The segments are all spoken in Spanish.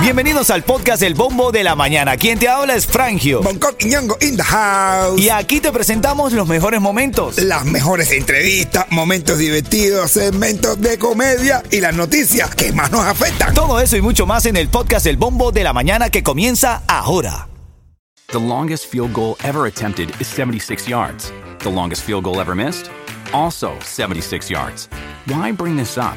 Bienvenidos al podcast El Bombo de la Mañana. Quien te habla es Frangio. Bangkok y Ñongo in the house. Y aquí te presentamos los mejores momentos. Las mejores entrevistas, momentos divertidos, segmentos de comedia y las noticias que más nos afectan. Todo eso y mucho más en el podcast El Bombo de la Mañana que comienza ahora. The longest field goal ever attempted is 76 yards. The longest field goal ever missed? Also 76 yards. Why bring this up?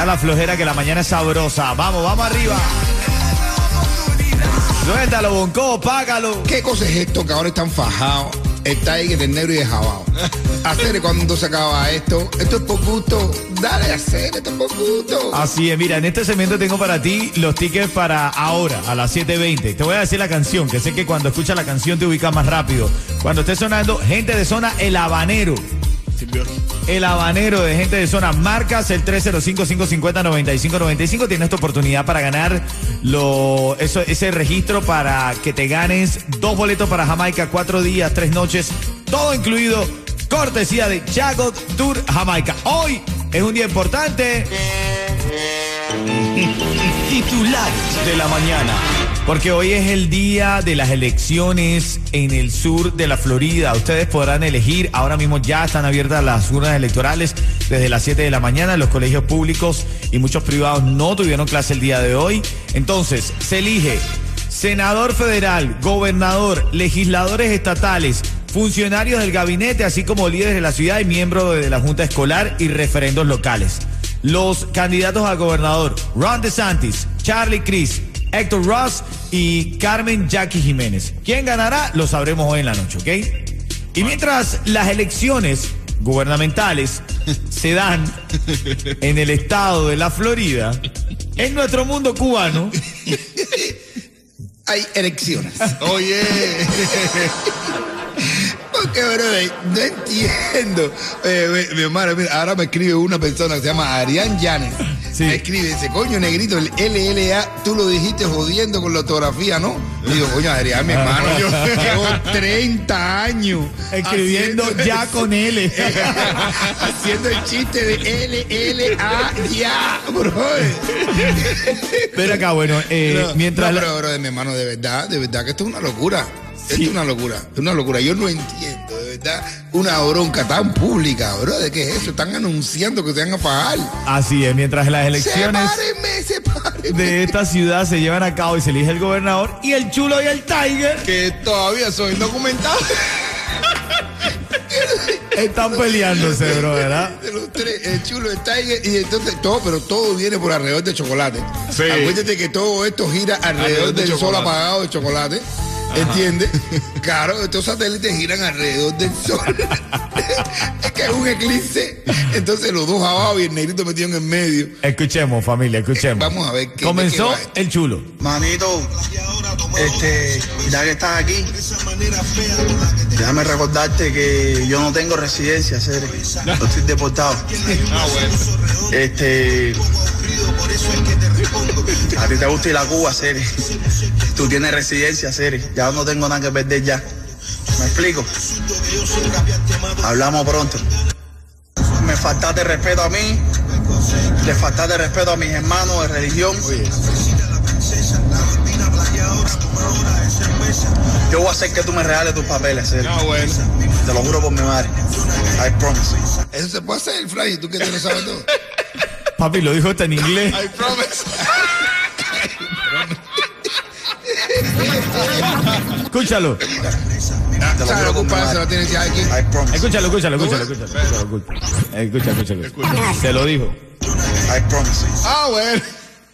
Da la flojera que la mañana es sabrosa. Vamos, vamos arriba. Suéltalo, Bonco, págalo. ¿Qué cosa es esto que ahora están fajados? Está ahí que el negro y de jabao. Hacer cuando se acaba esto. Esto es por gusto. Dale a hacer, esto es por gusto. Así es, mira, en este segmento tengo para ti los tickets para ahora, a las 7.20. Te voy a decir la canción, que sé que cuando escuchas la canción te ubicas más rápido. Cuando esté sonando, gente de zona El Habanero. El habanero de gente de zona. Marcas el 305-550-9595. Tienes tu oportunidad para ganar lo, eso, ese registro para que te ganes dos boletos para Jamaica, cuatro días, tres noches, todo incluido. Cortesía de Jagot Tour Jamaica. Hoy es un día importante. Titulares de la mañana. Porque hoy es el día de las elecciones en el sur de la Florida. Ustedes podrán elegir. Ahora mismo ya están abiertas las urnas electorales desde las 7 de la mañana. Los colegios públicos y muchos privados no tuvieron clase el día de hoy. Entonces, se elige senador federal, gobernador, legisladores estatales, funcionarios del gabinete, así como líderes de la ciudad y miembros de la Junta Escolar y referendos locales. Los candidatos a gobernador, Ron DeSantis, Charlie Cris, Héctor Ross y Carmen Jackie Jiménez. ¿Quién ganará? Lo sabremos hoy en la noche, ¿ok? Y mientras las elecciones gubernamentales se dan en el estado de la Florida, en nuestro mundo cubano, Hay elecciones. Oye. Porque, brother, no entiendo. Eh, mi, mi hermano, mira, ahora me escribe una persona que se llama Arián Llanes. Sí. Me escribe, dice, coño, negrito, el LLA, tú lo dijiste jodiendo con la ortografía, ¿no? Y digo, coño, Arián, mi hermano, yo llevo 30 años escribiendo ya eso. con L. haciendo el chiste de LLA, ya, brother. Pero acá, bueno, eh, No, mientras... no, pero, bro, de mi hermano, de verdad, de verdad que esto es una locura. Esto es una locura, es una locura. Yo no entiendo, verdad, una bronca tan pública, bro. ¿De qué es eso? Están anunciando que se van a pagar. Así es, mientras las elecciones Sepárenme, sepárenme. de esta ciudad se llevan a cabo y se elige el gobernador y el chulo y el tiger Que todavía soy indocumentado. están peleándose, bro, ¿verdad? De los tres, el chulo, el tiger y entonces todo, pero todo viene por alrededor de chocolate. Sí. Acuérdate que todo esto gira alrededor, Alrededor de del sol apagado de chocolate. ¿Entiendes? Claro, estos satélites giran alrededor del sol. es que es un eclipse. Entonces los dos abajo y el negrito metido en el medio. Escuchemos, familia, escuchemos. Vamos a ver qué- Comenzó el chulo. Manito, este, ya que estás aquí, déjame recordarte que yo no tengo residencia, Cere. Yo estoy deportado. Ah, bueno. Este, a ti te gusta ir a Cuba, Cere. Tú tienes residencia, Cere. Ya no tengo nada que perder ya. ¿Me explico? Hablamos pronto. Me faltaste respeto a mí, le faltaste respeto a mis hermanos de religión. Yo voy a hacer que tú me regales tus papeles, Cere. Ah, bueno. Te lo juro por mi madre. I promise. Eso se puede hacer, Fly, tú que te lo sabes todo. Papi, lo dijo hasta en inglés. I promise. Escúchalo, ¿Sabes la culpa se la tienes ya aquí? Escúchalo, escúchalo, escúchalo, escúchalo. escúchalo. Escucha, escucha, escucha. Se lo dijo. I promise. Ah, bueno.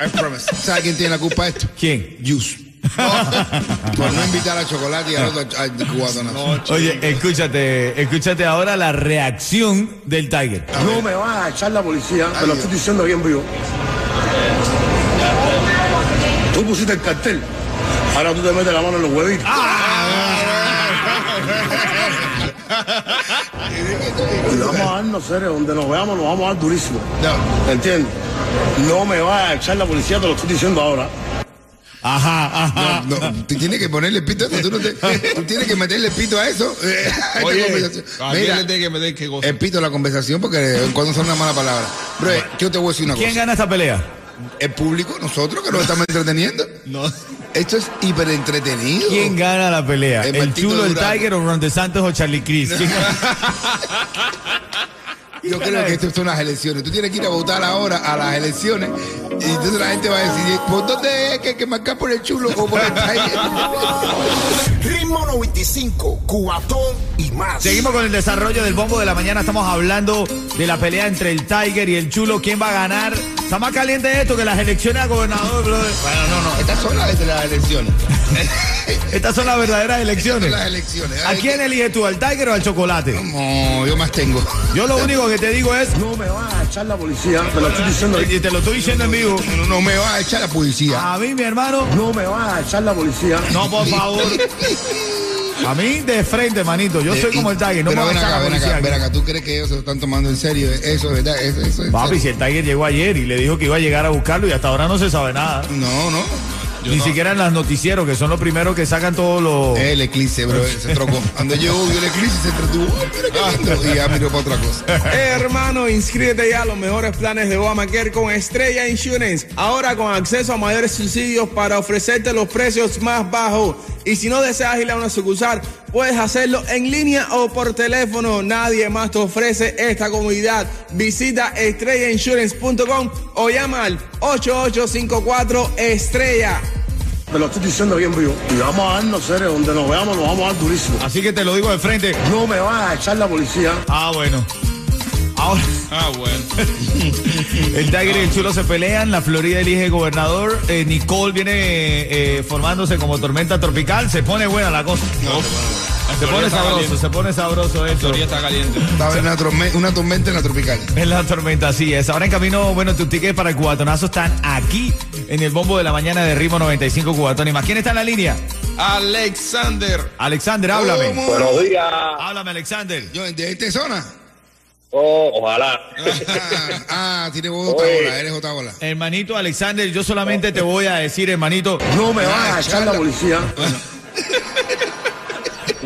I promise. ¿Sabes quién tiene la culpa de esto? ¿Quién? Yus. Por no invitar a chocolate y al otro al cubano. No, Oye, escúchate, escúchate ahora la reacción del Tiger. No me vas a echar la policía, te lo estoy diciendo bien vivo. Tú pusiste el cartel Ahora tú te metes la mano en los huevitos. Y vamos a darnos seres, donde nos veamos nos vamos a dar durísimo. No. ¿Entiendes? No me va a echar la policía, te lo estoy diciendo ahora. Ajá, ajá. No, no, tú tienes que ponerle pito a eso. Tú, no te- tú tienes que meterle pito a eso. eh, a esta conversación. ¿a quién Mira, le que meter qué cosa? el pito a la conversación porque cuando son una mala palabra. Bro, yo te voy a decir una ¿Quién cosa. gana esta pelea? El público, nosotros que nos estamos entreteniendo. No. Esto es hiper entretenido. ¿Quién gana la pelea? El ¿El, chulo, el. Tiger o Ron DeSantos o Charlie gana? Yo creo que esto son las elecciones. Tú tienes que ir a votar ahora a las elecciones y entonces la gente va a decidir por dónde es que hay que marcar por el chulo o por el tiger. Ritmo 95, Cubatón y más. Seguimos con el desarrollo del bombo de la mañana. Estamos hablando de la pelea entre el Tiger y el chulo. ¿Quién va a ganar? Está más caliente esto que las elecciones a gobernador, brother. Bueno, no, no, estas son las de las elecciones. Estas son las verdaderas Estas elecciones. son las elecciones. ¿A quién eliges tú, al Tiger o al chocolate? No, yo más tengo. Yo lo único que te digo es, No me va a echar la policía, te lo estoy diciendo. y te lo estoy diciendo en vivo, No, no me va a echar la policía. a mí, mi hermano, No me va a echar la policía. no, por favor. A mí de frente, manito. Yo soy como el Tiger, no me ven acá, ven acá, ven acá. ¿Tú crees que ellos se lo están tomando en serio? Eso es verdad. Eso, eso es Papi, si el Tiger llegó ayer y le dijo que iba a llegar a buscarlo y hasta ahora no se sabe nada. No, no. Ni siquiera en los noticieros, que son los primeros que sacan todos los... El eclipse, bro, se trocó. Cuando llegó, vio el eclipse, se entretuvo. ¡Ay, mira qué lindo! Y ya miró para otra cosa. Eh, hermano, inscríbete ya a los mejores planes de Obamacare con Estrella Insurance. Ahora con acceso a mayores subsidios para ofrecerte los precios más bajos. Y si no deseas ir a una sucursal, puedes hacerlo en línea o por teléfono. Nadie más te ofrece esta comodidad. Visita estrellainsurance.com o llama al 8854 Estrella. Te lo estoy diciendo bien vivo. Y vamos a darnos seres, donde nos veamos nos vamos a dar durísimo. Así que te lo digo de frente. No me va a echar la policía. Ah, bueno. Ahora, Ah, bueno. el Tiger y el Chulo se pelean, la Florida elige gobernador, eh, Nicole viene eh, formándose como tormenta tropical, se pone buena la cosa. Se pone sabroso, se pone sabroso La esto. teoría está caliente. Va a haber una, torme- una tormenta en la tropical. Es la tormenta, así es. Ahora en camino, bueno, tus tickets para el cubatonazo están aquí en el bombo de la mañana de Ritmo 95 Cubatón y más. ¿Quién está en la línea? Alexander. Alexander, háblame. ¿Cómo? Buenos días. Háblame, Alexander. Yo, ¿de esta zona? Oh, ojalá. Ah, ah, tiene voz Oye. Otaola, eres Otaola. Hermanito Alexander, yo solamente te voy a decir, hermanito, No me va a echar la policía. No,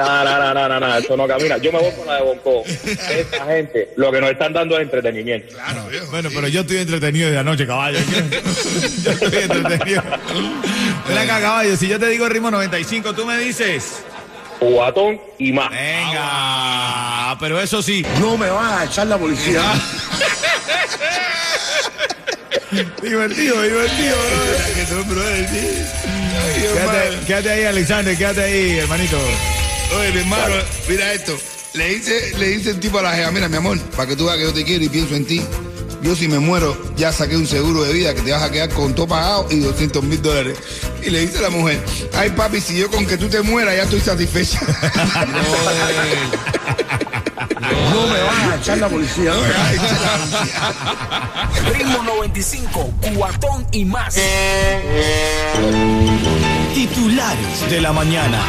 no, no, no, no, no, eso no camina. Yo me voy con la de Bonco. Esta gente, lo que nos están dando es entretenimiento. Claro, viejo. Bueno, pero yo estoy entretenido de anoche, caballo. Yo estoy entretenido. Ven acá, caballo. Si yo te digo ritmo 95, tú me dices. Cubatón y más. Venga. Pero eso sí. No me va a echar la policía. Divertido, divertido, bro. Quédate, quédate ahí, Alexander. Quédate ahí, hermanito. Oye, mi hermano, mira esto. Le dice, le dice el tipo a la jefa, mira, mi amor, para que tú veas que yo te quiero y pienso en ti. Yo si me muero, ya saqué un seguro de vida que te vas a quedar con todo pagado y 200 mil dólares. Y le dice a la mujer, ay papi, si yo con que tú te mueras ya estoy satisfecha. No a echar la policía. Ritmo 95, Cubatón y más. Titulares de la mañana.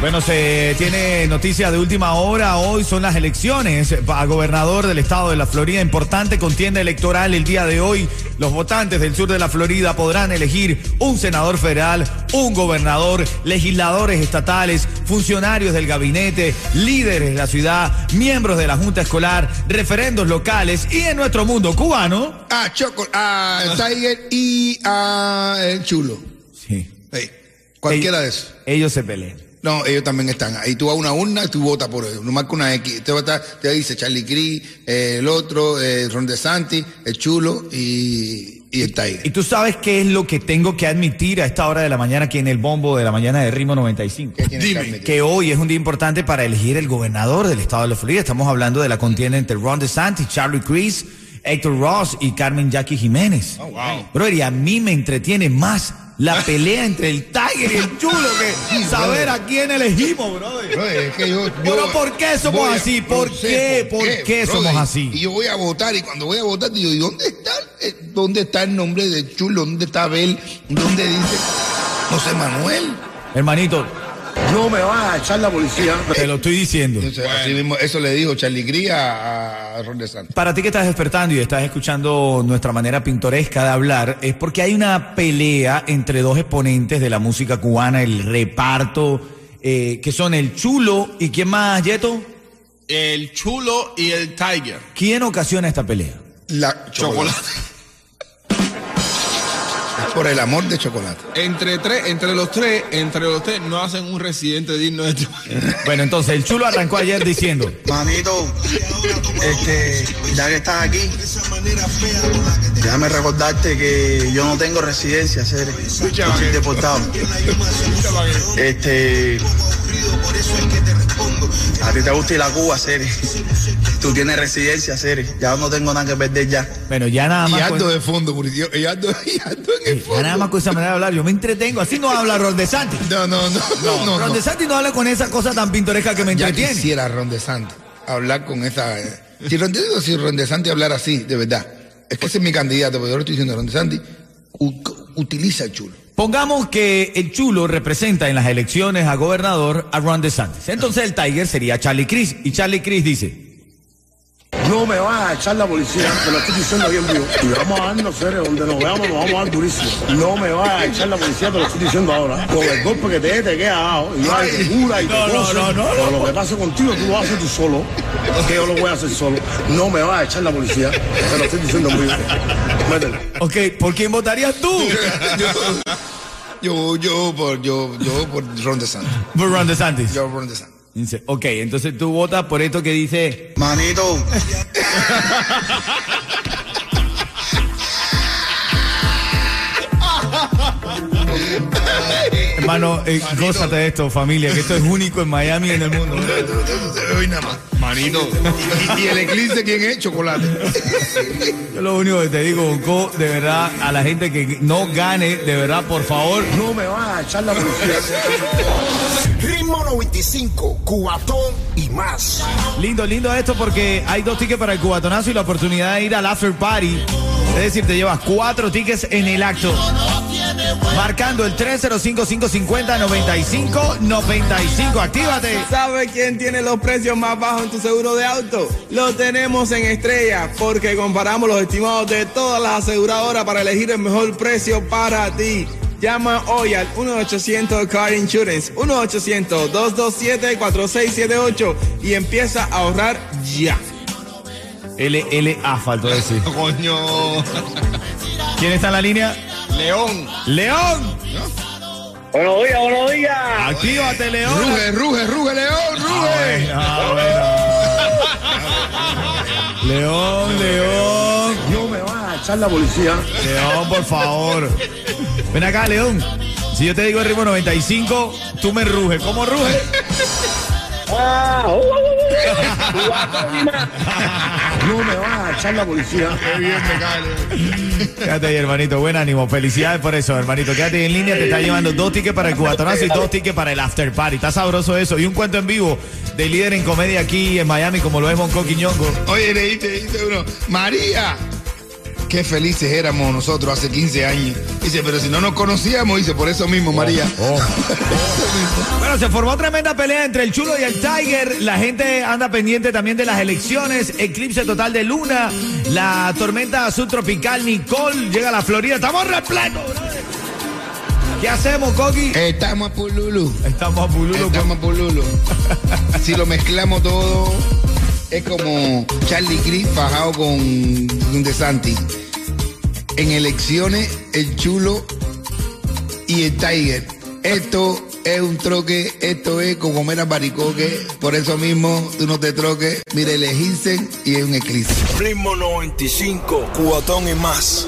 Bueno, se tiene noticia de última hora. Hoy son las elecciones para gobernador del estado de la Florida. Importante contienda electoral el día de hoy. Los votantes del sur de la Florida podrán elegir un senador federal, un gobernador, legisladores estatales, funcionarios del gabinete, líderes de la ciudad, miembros de la junta escolar, referendos locales y en nuestro mundo cubano. a Choco, a Tiger y a el chulo. Sí. Ey, cualquiera de esos. Ellos se pelean. No, ellos también están. Ahí tú vas a una urna y tú votas por ellos. No marca una X. Te, va a estar- te dice Charlie Cree, eh, el otro, eh, Ron DeSantis, el chulo y, y el Tiger. Y tú sabes qué es lo que tengo que admitir a esta hora de la mañana aquí en el bombo de la mañana de Ritmo 95. ¿Qué tienes que hoy es un día importante para elegir el gobernador del estado de la Florida. Estamos hablando de la contienda entre Ron DeSantis, Charlie Crist, Héctor Ross y Carmen Jackie Jiménez. Oh, wow. Brother, y a mí me entretiene más la pelea entre el Tiger y el Chulo que saber a quién elegimos, brother. Brother, es que yo, yo- Pero ¿por qué somos así? ¿Por no sé qué? ¿Por qué somos así? Y yo voy a votar y cuando voy a votar digo, ¿y dónde está, eh, dónde está el nombre de Chulo? ¿Dónde está Abel? ¿Dónde dice José Manuel? Hermanito, No me vas a echar la policía. te lo estoy diciendo. Entonces, así mismo, eso le dijo Charlie Cría a, a Ron DeSantis. Para ti que estás despertando y estás escuchando nuestra manera pintoresca de hablar, es porque hay una pelea entre dos exponentes de la música cubana, el reparto, eh, que son el Chulo y quién más, Yeto. El chulo y el tiger. ¿Quién ocasiona esta pelea? La chocolate. Por el amor de chocolate. Entre tres, entre los tres, entre los tres no hacen un residente digno de país. Bueno, entonces el Chulo arrancó ayer diciendo, Manito, este, ya que estás aquí, déjame recordarte que yo no tengo residencia. Yo soy deportado. Este, a ti te gusta ir a Cuba, Cere. Tú tienes residencia, Cere. Ya no tengo nada que perder ya. bueno, ya nada Y más... ando con- de fondo, Muricio. Y ando, y ando en el ya fondo. nada más con esa manera de hablar, yo me entretengo, así no habla Ron DeSantis. No, no, no, no, no. Ron no. DeSantis no habla con esa cosa tan pintoresca que me Ya entretiene. quisiera Ron DeSantis hablar con esa. eh, Si Ron, digo, si Ron DeSantis hablar así, de verdad. Es que ese es mi candidato, pero yo le estoy diciendo, Ron DeSantis, u- utiliza el chulo. Pongamos que el chulo representa en las elecciones a gobernador a Ron DeSantis. Entonces el Tiger sería Charlie Cris. Y Charlie Cris dice, No me vas a echar la policía, te lo estoy diciendo bien vivo. Y vamos a darnos seres, donde nos veamos nos vamos a dar durísimo. No me vas a echar la policía, te lo estoy diciendo ahora. Con el golpe que te dé, te queda abajo. Y va y te cura y te No, no, no, no, Pero lo que pase contigo, tú lo haces tú solo. Que yo lo voy a hacer solo. No me vas a echar la policía, te lo estoy diciendo muy bien. Métele. ok, ¿por quién votarías tú? Yo, yo, por, yo, yo por Ron DeSantis. Por Ron DeSantis. Yo por Ron DeSantis. Dice, ok, entonces tú votas por esto que dice, Manito, hermano, eh, gózate de esto, familia, que esto es único en Miami y en el mundo. Hoy nada más. Manito. Y, y el eclipse, ¿quién es? Chocolate. Yo lo único que te digo, Bonco, de verdad, a la gente que no gane, de verdad, por favor, No me vas a echar la policía. Ritmo 95, Cubatón y más. Lindo, lindo esto porque hay dos tickets para el cubatonazo y la oportunidad de ir al after party. Es decir, te llevas cuatro tickets en el acto. Marcando el 305-550-9595. Actívate. ¿Sabe quién tiene los precios más bajos en tu seguro de auto? Lo tenemos en Estrella porque comparamos los estimados de todas las aseguradoras para elegir el mejor precio para ti. Llama hoy al 1-800 Car Insurance, 1-800-227-4678 y empieza a ahorrar ya. LLA, faltó decir. Coño. ¿Quién está en la línea? León. ¡León! Buenos días, buenos días. Actívate, León. Ruge, ruge, ruge, León, ruge. Ah. León, León. No me vas a echar la policía. León, por favor. Ven acá, León. Si yo te digo el ritmo 95, tú me ruges. ¿Cómo ruge? Ah, uh, uh, uh, uh. No me vas a echar la policía. Qué bien. Quédate ahí, hermanito. Buen ánimo. Felicidades por eso, hermanito. Quédate ahí en línea. Te está llevando dos tickets para el cubatonazo y dos tickets para el after party. Está sabroso eso. Y un cuento en vivo de líder en comedia aquí en Miami, como lo es Monco Quiñongo. Oye, le dice, dice uno, María, qué felices éramos nosotros hace 15 años. Dice, pero si no nos conocíamos, dice, por eso mismo, María. Bueno, se formó tremenda pelea entre el Chulo y el Tiger. La gente anda pendiente también de las elecciones. Eclipse total de luna. La tormenta subtropical Nicole llega a la Florida. Estamos repletos. ¿Qué hacemos, Coqui? Estamos a Pululu. Estamos a Pululo. Estamos a Pululu. si lo mezclamos todo, es como Charlie Cris fajado con un DeSantis. En elecciones, el chulo y el Tiger. Esto es un troque, esto es como comer a baricoque. Por eso mismo, tú no te troques. Mira, elegirse y es un eclipse. Ritmo 95, Cubatón y más.